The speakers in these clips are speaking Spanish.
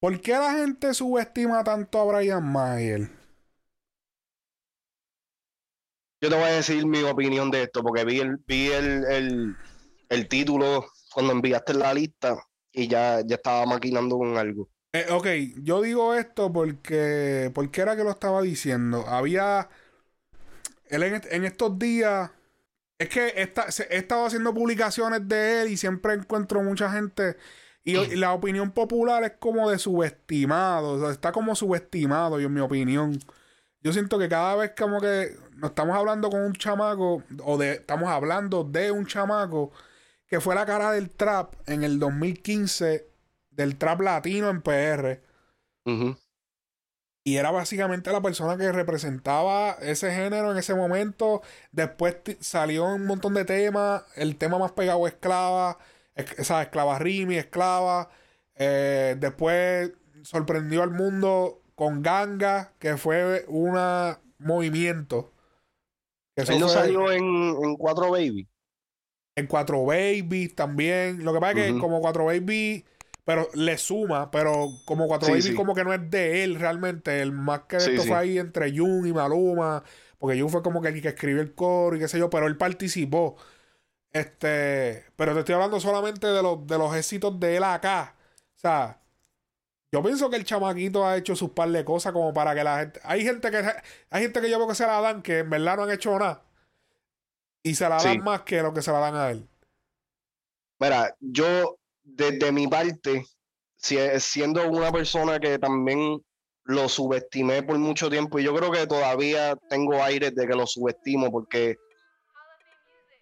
¿Por qué la gente subestima tanto a Brian Mayer? Yo te voy a decir mi opinión de esto, porque vi el, vi el, el, título cuando enviaste la lista y ya, ya estaba maquinando con algo. Eh, ok, yo digo esto porque. ¿Por qué era que lo estaba diciendo? Había. Él en, estos días. Es que he estado haciendo publicaciones de él y siempre encuentro mucha gente. Y, la opinión popular es como de subestimado. O sea, está como subestimado, yo, en mi opinión. Yo siento que cada vez como que nos estamos hablando con un chamaco, o de, estamos hablando de un chamaco que fue la cara del trap en el 2015, del trap latino en PR. Y era básicamente la persona que representaba ese género en ese momento. Después salió un montón de temas. El tema más pegado Esclava. Esa Esclava Rimi, Esclava. Eh, después sorprendió al mundo con Ganga, que fue un movimiento. Él no salió en, en 4 Baby. En 4 Baby también. Lo que pasa es que como 4 Baby, pero le suma, pero como 4 Baby como que no es de él realmente. El más que esto fue ahí entre Jun y Maluma. Porque Jun fue como que el que escribió el coro y qué sé yo, pero él participó. Este, pero te estoy hablando solamente de los, de los éxitos de él acá. O sea, yo pienso que el chamaquito ha hecho sus par de cosas como para que la gente. Hay gente que hay gente que yo veo que se la dan que en verdad no han hecho nada. Y se la dan más que lo que se la dan a él. Mira, yo, desde mi parte, siendo una persona que también lo subestimé por mucho tiempo, y yo creo que todavía tengo aires de que lo subestimo, porque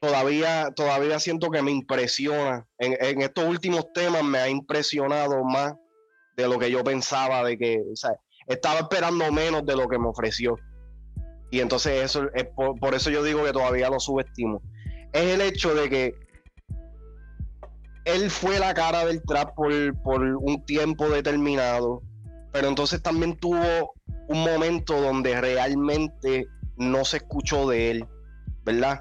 todavía, todavía siento que me impresiona. En, estos últimos temas me ha impresionado más de lo que yo pensaba, de que estaba esperando menos de lo que me ofreció. Y entonces eso es por, eso yo digo que todavía lo subestimo. Es el hecho de que él fue la cara del trap por, por un tiempo determinado, pero entonces también tuvo un momento donde realmente no se escuchó de él, ¿verdad?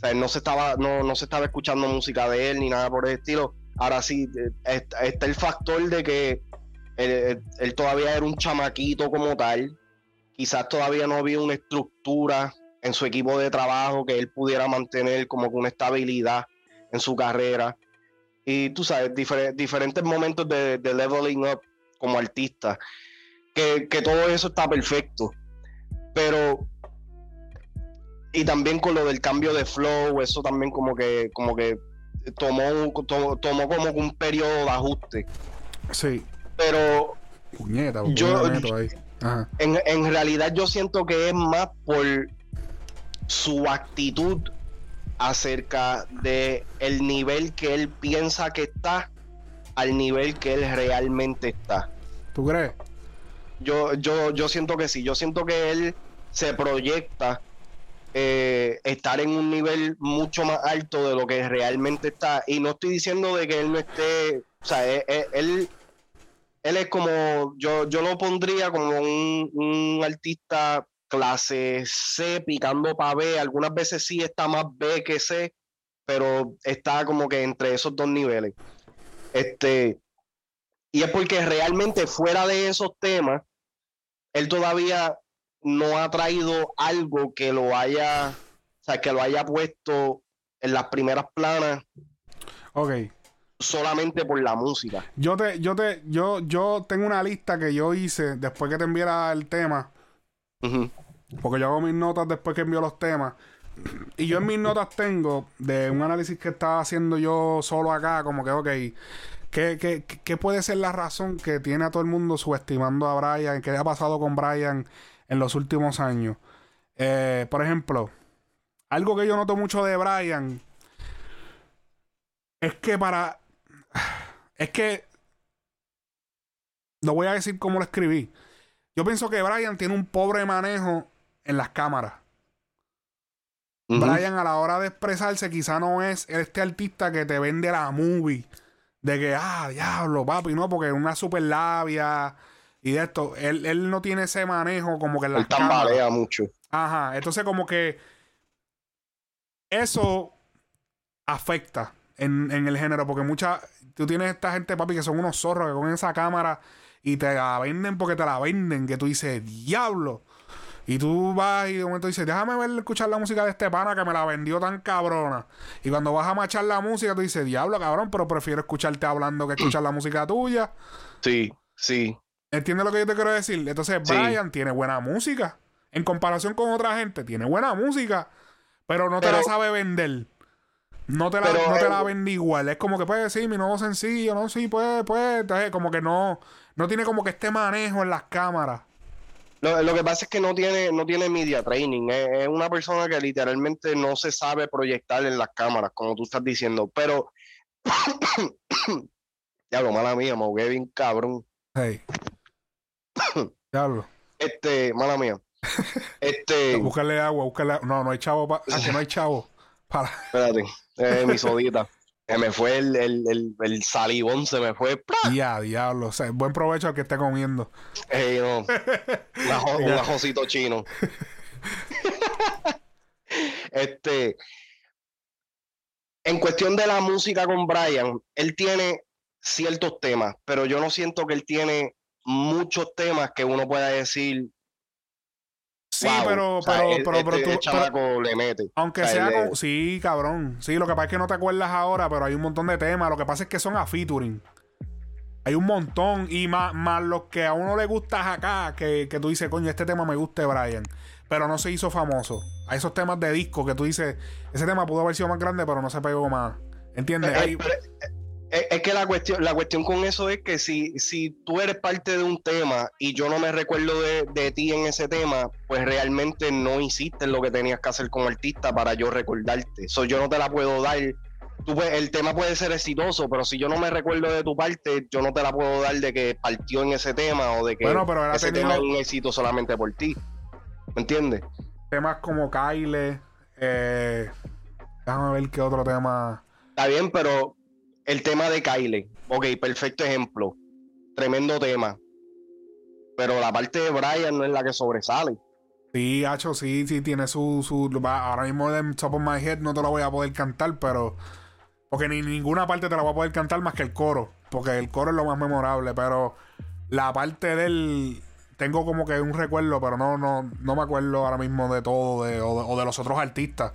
O sea, no se estaba, no, no se estaba escuchando música de él ni nada por el estilo. Ahora sí, eh, está el factor de que él, todavía era un chamaquito como tal. Quizás todavía no había una estructura en su equipo de trabajo que él pudiera mantener como una estabilidad en su carrera. Y tú sabes, diferentes momentos de, leveling up como artista. Que, todo eso está perfecto. Pero y también con lo del cambio de flow, eso también como que, como que tomó, tomó, tomó como un periodo de ajuste. Sí. Pero yo, En, en realidad yo siento que es más por su actitud acerca de el nivel que él piensa que está al nivel que él realmente está. ¿Tú crees? Yo, yo, yo siento que sí, yo siento que él se proyecta eh, estar en un nivel mucho más alto de lo que realmente está. Y no estoy diciendo de que él no esté, o sea, él él es como, yo, yo lo pondría como un, artista clase C picando para B. Algunas veces sí está más B que C, pero está como que entre esos dos niveles. Este, y es porque realmente fuera de esos temas, él todavía no ha traído algo que lo haya, o sea, que lo haya puesto en las primeras planas. Ok solamente por la música. Yo te, yo te, yo, yo tengo una lista que yo hice después que te enviara el tema. Porque yo hago mis notas después que envío los temas. Y yo en mis notas tengo de un análisis que estaba haciendo yo solo acá, como que, ok, ¿qué, qué, puede ser la razón que tiene a todo el mundo subestimando a Brian? ¿Qué ha pasado con Brian en los últimos años? Eh, por ejemplo, algo que yo noto mucho de Brian es que para es que. No voy a decir cómo lo escribí. Yo pienso que Brian tiene un pobre manejo en las cámaras. Brian, a la hora de expresarse, quizá no es este artista que te vende la movie. De que, ah, diablo, papi, no, porque es una super labia y de esto. Él, no tiene ese manejo como que en las él tambalea mucho. Ajá. Entonces, como que. Eso afecta en, el género, porque mucha, tú tienes esta gente, papi, que son unos zorros que con esa cámara y te la venden porque te la venden, que tú dices, diablo. Y tú vas y de momento dices, déjame ver, escuchar la música de este pana que me la vendió tan cabrona. Y cuando vas a machar la música, tú dices, diablo, cabrón, pero prefiero escucharte hablando que escuchar la música tuya. Sí, sí. ¿Entiendes lo que yo te quiero decir? Entonces, Brian tiene buena música. En comparación con otra gente, tiene buena música, pero no te la sabe vender. No te la, no te la vende igual. Es como que puede decir mi nuevo sencillo, no, sí, pues, pues, como que no, no tiene como que este manejo en las cámaras. Lo, que pasa es que no tiene, no tiene media training. Es, una persona que literalmente no se sabe proyectar en las cámaras, como tú estás diciendo. Pero. Diablo, mala mía, me ahogué bien cabrón. Hey. Diablo. Este, mala mía. Este. búscale agua, búscale. No, no hay chavo. Pa... Ah, que no hay chavo. Para. Espérate. Eh, mi sodita. Se me fue el, el, el, salivón, se me fue. Ya, diablo. O sea, buen provecho al que esté comiendo. Ey, no. un ajocito chino. este. En cuestión de la música con Brian, él tiene ciertos temas, pero yo no siento que él tiene muchos temas que uno pueda decir, Sí, pero, pero, pero, este tú. le mete. Aunque sea. sí, cabrón. Sí, lo que pasa es que no te acuerdas ahora, pero hay un montón de temas. Lo que pasa es que son a featuring. Hay un montón. Y más, más los que a uno le gusta acá, que, que tú dices, coño, este tema me gusta, Brian. Pero no se hizo famoso. Hay esos temas de disco que tú dices, ese tema pudo haber sido más grande, pero no se pegó más. ¿Entiendes? Eh, es, que la cuestión, la cuestión con eso es que si, si tú eres parte de un tema y yo no me recuerdo de, ti en ese tema, pues realmente no hiciste lo que tenías que hacer como artista para yo recordarte. Eso yo no te la puedo dar. Tú, el tema puede ser exitoso, pero si yo no me recuerdo de tu parte, yo no te la puedo dar de que partió en ese tema o de que ese tema es un éxito solamente por ti. ¿Me entiendes? Temas como Kyle, eh, déjame ver qué otro tema. Está bien, pero el tema de Kyle. Ok, perfecto ejemplo. Tremendo tema. Pero la parte de Brian no es la que sobresale. Sí, Hacho, sí, sí, tiene su, su. Ahora mismo de Top of My Head no te lo voy a poder cantar, pero. Porque ni ninguna parte te la voy a poder cantar más que el coro. Porque el coro es lo más memorable. Pero la parte del. Tengo como que un recuerdo, pero no, no, no me acuerdo ahora mismo de todo o de los otros artistas.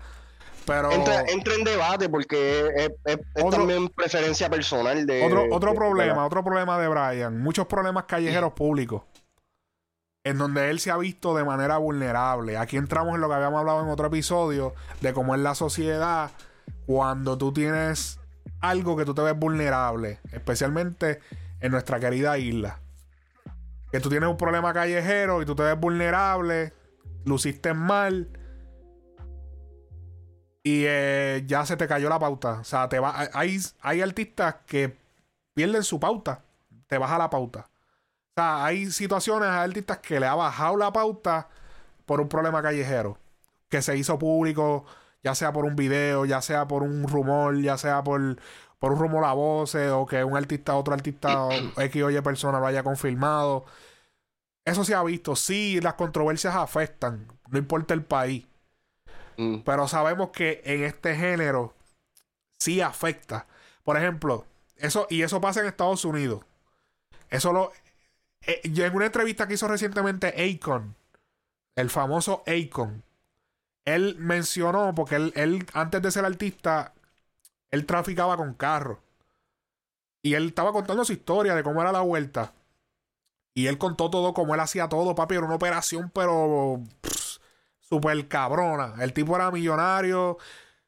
Pero entra, en debate porque es, también preferencia personal de otro, otro problema, otro problema de Brian, muchos problemas callejeros públicos en donde él se ha visto de manera vulnerable. Aquí entramos en lo que habíamos hablado en otro episodio de cómo es la sociedad cuando tú tienes algo que tú te ves vulnerable, especialmente en nuestra querida isla. Que tú tienes un problema callejero y tú te ves vulnerable, luciste mal y eh, ya se te cayó la pauta. O sea, te va, hay, hay artistas que pierden su pauta, te baja la pauta. O sea, hay situaciones, hay artistas que le ha bajado la pauta por un problema callejero, que se hizo público, ya sea por un video, ya sea por un rumor, ya sea por, por un rumor a voces, o que un artista, otro artista, X o Y persona lo haya confirmado. Eso se ha visto. Sí, las controversias afectan, no importa el país. Mm. Pero sabemos que en este género sí afecta. Por ejemplo, eso, y eso pasa en Estados Unidos. Eso lo. Eh, en una entrevista que hizo recientemente Akon, el famoso Akon, él mencionó, porque él, él, antes de ser artista, él traficaba con carros. Y él estaba contando su historia de cómo era la vuelta. Y él contó todo, cómo él hacía todo, papi. Era una operación, pero super cabrona. El tipo era millonario.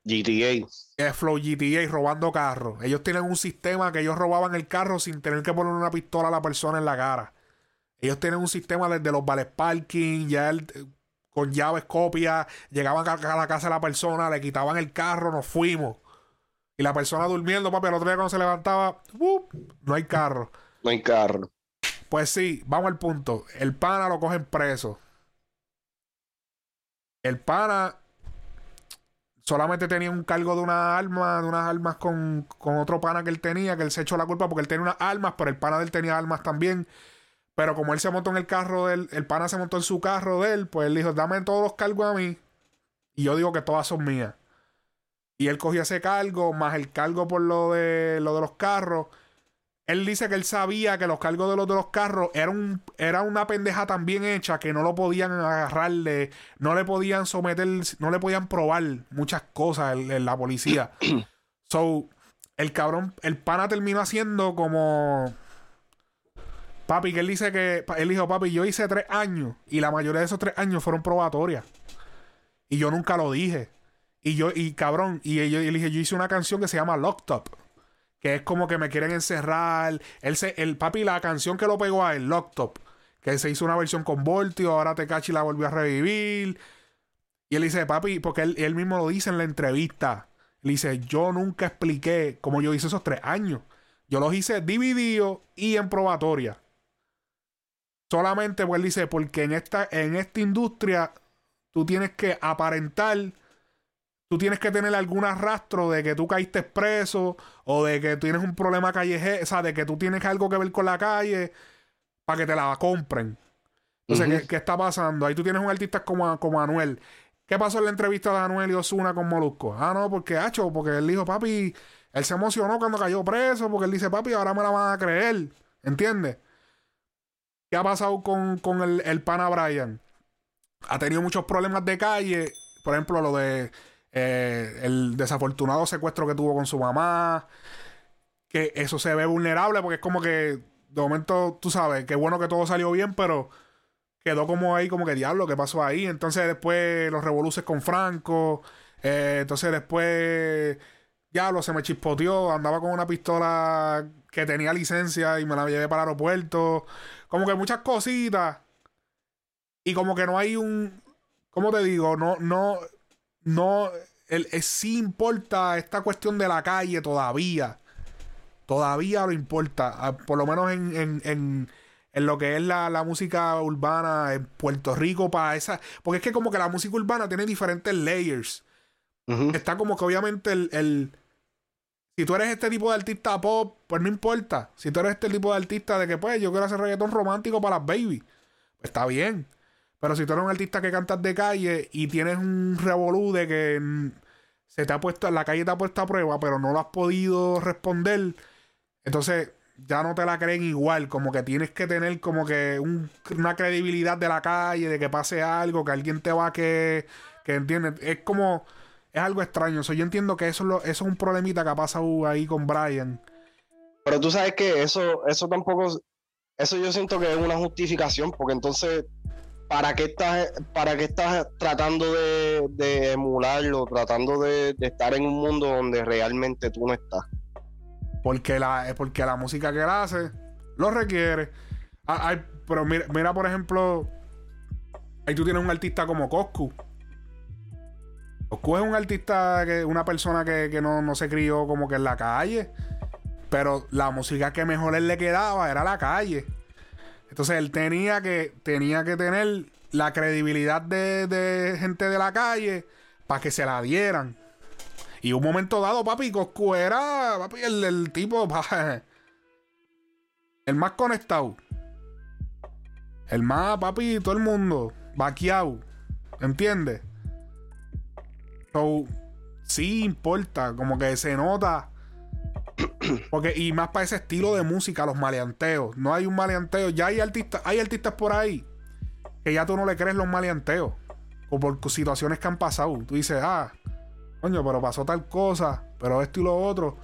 GTA. Es Flow GTA robando carros. Ellos tienen un sistema que ellos robaban el carro sin tener que poner una pistola a la persona en la cara. Ellos tienen un sistema desde los vales parking, ya con llaves, copias, llegaban a la casa de la persona, le quitaban el carro, nos fuimos. Y la persona durmiendo, papi, el otro día cuando se levantaba, no hay carro. No hay carro. Pues sí, vamos al punto. El pana lo cogen preso. El pana solamente tenía un cargo de una arma, de unas armas con, otro pana que él tenía, que él se echó la culpa porque él tenía unas armas, pero el pana de él tenía armas también. Pero como él se montó en el carro de él, el pana se montó en su carro de él, pues él dijo, dame todos los cargos a mí. Y yo digo que todas son mías. Y él cogió ese cargo, más el cargo por lo de, lo de los carros. Él dice que él sabía que los cargos de los de los carros era, un, era una pendeja tan bien hecha que no lo podían agarrarle, no le podían someter, no le podían probar muchas cosas en, la policía. so, el cabrón, el pana terminó haciendo como. Papi, que él dice que. Él dijo, papi, yo hice tres años y la mayoría de esos tres años fueron probatorias. Y yo nunca lo dije. Y yo, y cabrón, y yo, y dije, yo hice una canción que se llama Locked Up que es como que me quieren encerrar. Él se, el papi, la canción que lo pegó a él, Locktop, que se hizo una versión con Voltio, ahora Tecachi la volvió a revivir. Y él dice, papi, porque él, mismo lo dice en la entrevista. Él dice, yo nunca expliqué cómo yo hice esos tres años. Yo los hice divididos y en probatoria. Solamente, pues él dice, porque en esta, en esta industria tú tienes que aparentar tú tienes que tener algún rastro de que tú caíste preso o de que tienes un problema callejero, o sea, de que tú tienes algo que ver con la calle para que te la compren. Entonces, ¿qué, está pasando? Ahí tú tienes un artista como, como Anuel. ¿Qué pasó en la entrevista de Anuel y Osuna con Molusco? Ah, no, porque, hacho, porque él dijo, papi, él se emocionó cuando cayó preso, porque él dice, papi, ahora me la van a creer. ¿Entiendes? ¿Qué ha pasado con, con el, el pana Brian? Ha tenido muchos problemas de calle. Por ejemplo, lo de eh, el desafortunado secuestro que tuvo con su mamá, que eso se ve vulnerable porque es como que de momento, tú sabes, que bueno que todo salió bien, pero quedó como ahí, como que diablo, ¿qué pasó ahí? Entonces después los revoluces con Franco, eh, entonces después, diablo, se me chispoteó, andaba con una pistola que tenía licencia y me la llevé para el aeropuerto, como que muchas cositas. Y como que no hay un, ¿cómo te digo? No, no, no, el, eh, sí importa esta cuestión de la calle todavía. Todavía lo importa. Ah, por lo menos en, en, en, lo que es la, música urbana en Puerto Rico para esa. Porque es que como que la música urbana tiene diferentes layers. Está como que obviamente el, el, Si tú eres este tipo de artista pop, pues no importa. Si tú eres este tipo de artista de que pues yo quiero hacer reggaetón romántico para las baby, pues está bien. Pero si tú eres un artista que cantas de calle y tienes un revolú de que se te ha puesto, la calle te ha puesto a prueba, pero no lo has podido responder, entonces ya no te la creen igual. Como que tienes que tener como que una credibilidad de la calle, de que pase algo, que alguien te va a que, que entiendes. Es como, es algo extraño. yo entiendo que eso es, lo, eso es un problemita que ha pasado ahí con Brian. Pero tú sabes que eso, eso tampoco, eso yo siento que es una justificación, porque entonces ¿para qué estás, para qué estás tratando de, emularlo, tratando de, estar en un mundo donde realmente tú no estás? Porque la, porque la música que él hace lo requiere. Ah, pero mira, por ejemplo, ahí tú tienes un artista como Coscu. Coscu es un artista, que una persona que, no, no se crió como que en la calle. Pero la música que mejor él le quedaba era la calle. Entonces él tenía que, tenía que tener la credibilidad de, gente de la calle para que se la dieran. Y un momento dado, papi, Coscu era papi, el, tipo, el más conectado. El más, papi, todo el mundo, vaqueado. ¿Entiendes? So, sí importa, como que se nota porque, y más para ese estilo de música, los maleanteos. No hay un maleanteo. Ya hay artistas, hay artistas por ahí que ya tú no le crees los maleanteos. O por situaciones que han pasado. Tú dices, ah, coño, pero pasó tal cosa, pero esto y lo otro.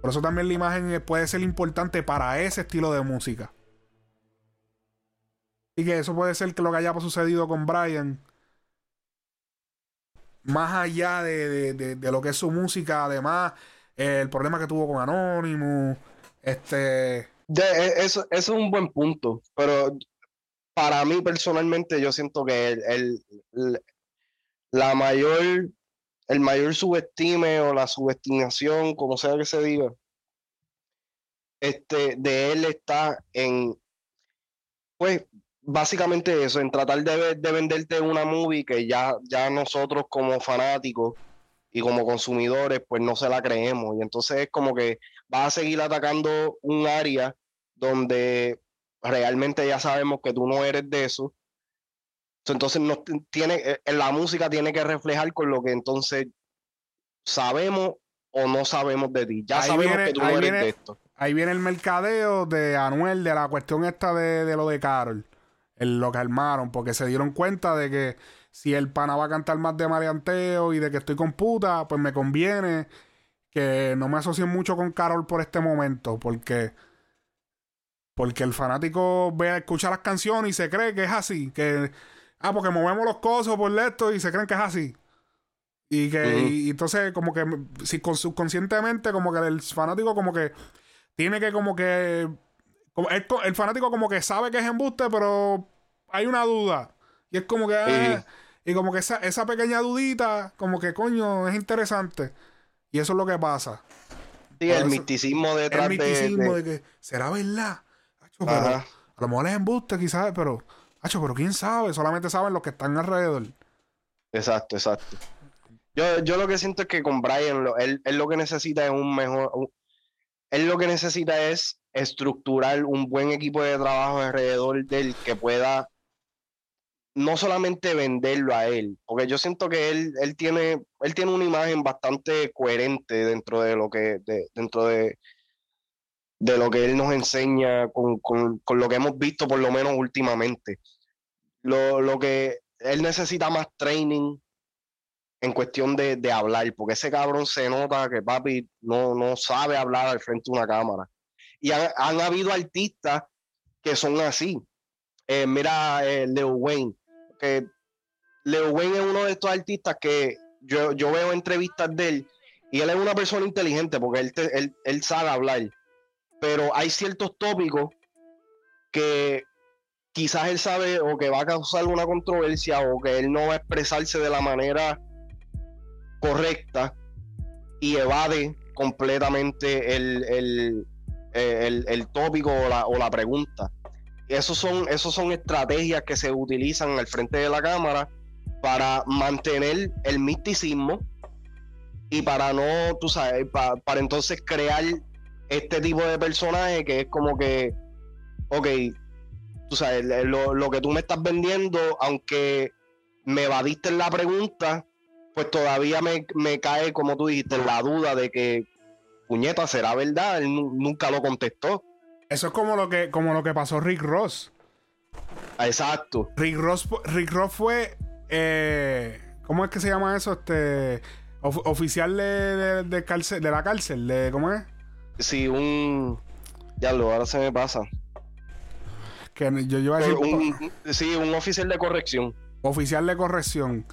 Por eso también la imagen puede ser importante para ese estilo de música. Y que eso puede ser que lo que haya sucedido con Brian. Más allá de lo que es su música, además el problema que tuvo con Anonymous, este... E, eso, es un buen punto, pero para mí personalmente yo siento que el, la mayor, el mayor subestime o la subestimación, como sea que se diga, este, de él está en, pues, básicamente eso, en tratar de, de venderte una movie que ya, ya nosotros como fanáticos y como consumidores pues no se la creemos y entonces es como que vas a seguir atacando un área donde realmente ya sabemos que tú no eres de eso. Entonces no tiene, eh, la música tiene que reflejar con lo que entonces sabemos o no sabemos de ti. Ya sabemos que tú no eres de esto. ahí viene el mercadeo de Anuel, de la cuestión esta de, lo de Carol. El, lo que armaron, porque se dieron cuenta de que si el pana va a cantar más de marianteo y de que estoy con puta, pues me conviene que no me asocien mucho con Carol por este momento, porque porque el fanático ve a escuchar las canciones y se cree que es así, que ah, porque movemos los cosos por esto y se creen que es así. Y que entonces como que si subconscientemente como que el fanático como que tiene que como que como, el, fanático como que sabe que es embuste, pero hay una duda. Y es como que ah, y como que esa, esa pequeña dudita, como que coño, es interesante. Y eso es lo que pasa. Sí, el misticismo detrás El misticismo de, que, ¿será verdad? a lo mejor es embuste, quizás, pero, Hacho, pero quién sabe, solamente saben los que están alrededor. Exacto, exacto. Yo, yo lo que siento es que con Brian, él, lo que necesita es un mejor. él lo que necesita es estructurar un buen equipo de trabajo alrededor del que pueda no solamente venderlo a él, porque yo siento que él, él, tiene, él tiene una imagen bastante coherente dentro de lo que, dentro de, de lo que él nos enseña con, lo que hemos visto por lo menos últimamente. Lo, lo, que él necesita más training en cuestión de, hablar, porque ese cabrón se nota que papi no, no sabe hablar al frente de una cámara. Y han, habido artistas que son así. Eh, mira eh, Leo Wayne que Leo Wayne es uno de estos artistas que yo, yo veo entrevistas de él y él es una persona inteligente porque él, él, sabe hablar, pero hay ciertos tópicos que quizás él sabe o que va a causar una controversia o que él no va a expresarse de la manera correcta y evade completamente el, el, el, tópico o la, o la pregunta. Esos son, esos son estrategias que se utilizan al frente de la cámara para mantener el misticismo y para no, tú sabes, para, entonces crear este tipo de personaje que es como que, ok, tú sabes, lo, que tú me estás vendiendo, aunque me evadiste en la pregunta, pues todavía me, me, cae, como tú dijiste, la duda de que, puñeta, ¿será verdad? Él nunca lo contestó. Eso es como lo que, como lo que pasó Rick Ross. Exacto. Rick Ross, Rick Ross fue. Eh, ¿Cómo es que se llama eso? Este. oficial de, de, cárcel, de la cárcel. De, ¿Cómo es? Sí, un. Ya lo, ahora se me pasa. Que yo, yo a decir, sí, un oficial de corrección. Oficial de corrección.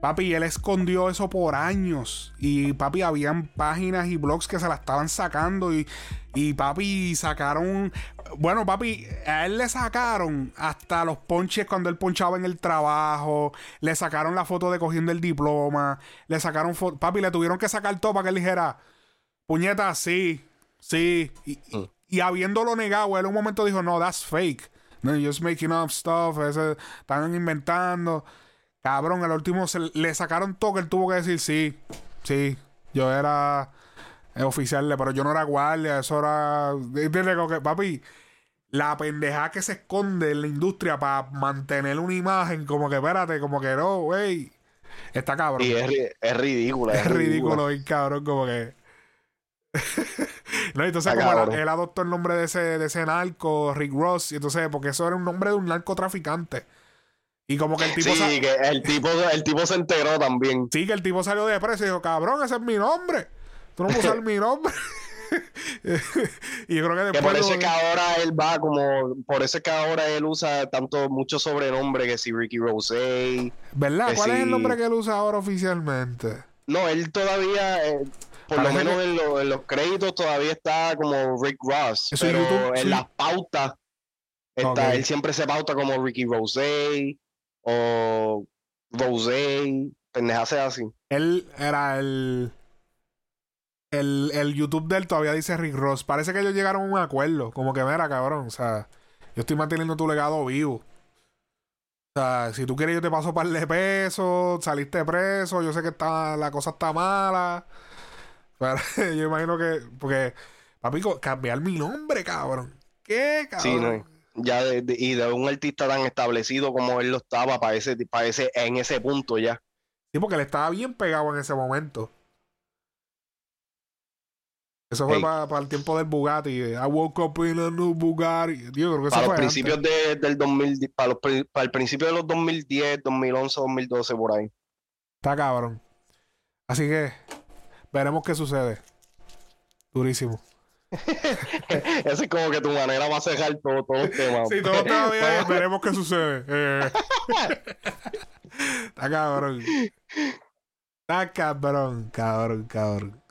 Papi, él escondió eso por años. Y papi, habían páginas y blogs que se la estaban sacando. Y, y papi, sacaron. Bueno, papi, a él le sacaron hasta los ponches cuando él ponchaba en el trabajo. Le sacaron la foto de cogiendo el diploma. Le sacaron. Papi, le tuvieron que sacar todo para que él dijera: Puñeta, sí, sí. Y, mm. y, habiéndolo negado, él en un momento dijo: No, that's fake. No, just making up stuff. están inventando. Cabrón, el último se, le sacaron todo que él tuvo que decir sí, sí, yo era eh, oficial, pero yo no era guardia, eso era. Que, papi, la pendeja que se esconde en la industria para mantener una imagen, como que espérate, como que no, güey. Está cabrón. Y es, es ridículo. Es, ridículo, y cabrón, como que. no, entonces, como él, adoptó el nombre de ese, de ese narco, Rick Ross, y entonces, porque eso era un nombre de un narcotraficante. Y como que el tipo. Sí, que el tipo, el tipo se enteró también. Sí, que el tipo salió de preso y dijo, cabrón, ese es mi nombre. Tú no puedes usar mi nombre. y yo creo que después. por eso es que ahora él va como. Por eso es que ahora él usa tanto, mucho sobrenombre que si Ricky Rose. ¿Verdad? ¿Cuál es el nombre que él usa ahora oficialmente? No, él todavía. Eh, por lo menos en, los créditos todavía está como Rick Ross. pero en las pautas. Está, Él siempre se pauta como Ricky Rose o Rose, pendejas así. Él era el, el. El YouTube de él todavía dice Rick Ross. Parece que ellos llegaron a un acuerdo. Como que, mira, cabrón. O sea, yo estoy manteniendo tu legado vivo. O sea, si tú quieres, yo te paso par de pesos. Saliste preso. Yo sé que está, la cosa está mala. Pero yo imagino que. Porque, papi, cambiar mi nombre, cabrón. ¿Qué, cabrón? Sí, no ya de, y de un artista tan establecido como él lo estaba para ese, en ese punto ya. Sí, porque él estaba bien pegado en ese momento. Eso fue para el tiempo del Bugatti. I woke up in a new Bugatti. Creo que para los principios de, del 2000, para, para el principio de los 2010, 2011, 2012, por ahí. Está cabrón. Así que veremos qué sucede. Durísimo. Esa es como que tu manera va a cerrar todo, todo el tema. Sí, todo está bien. veremos qué sucede. Eh. está cabrón. Está cabrón, cabrón, cabrón.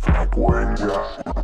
Frecuencia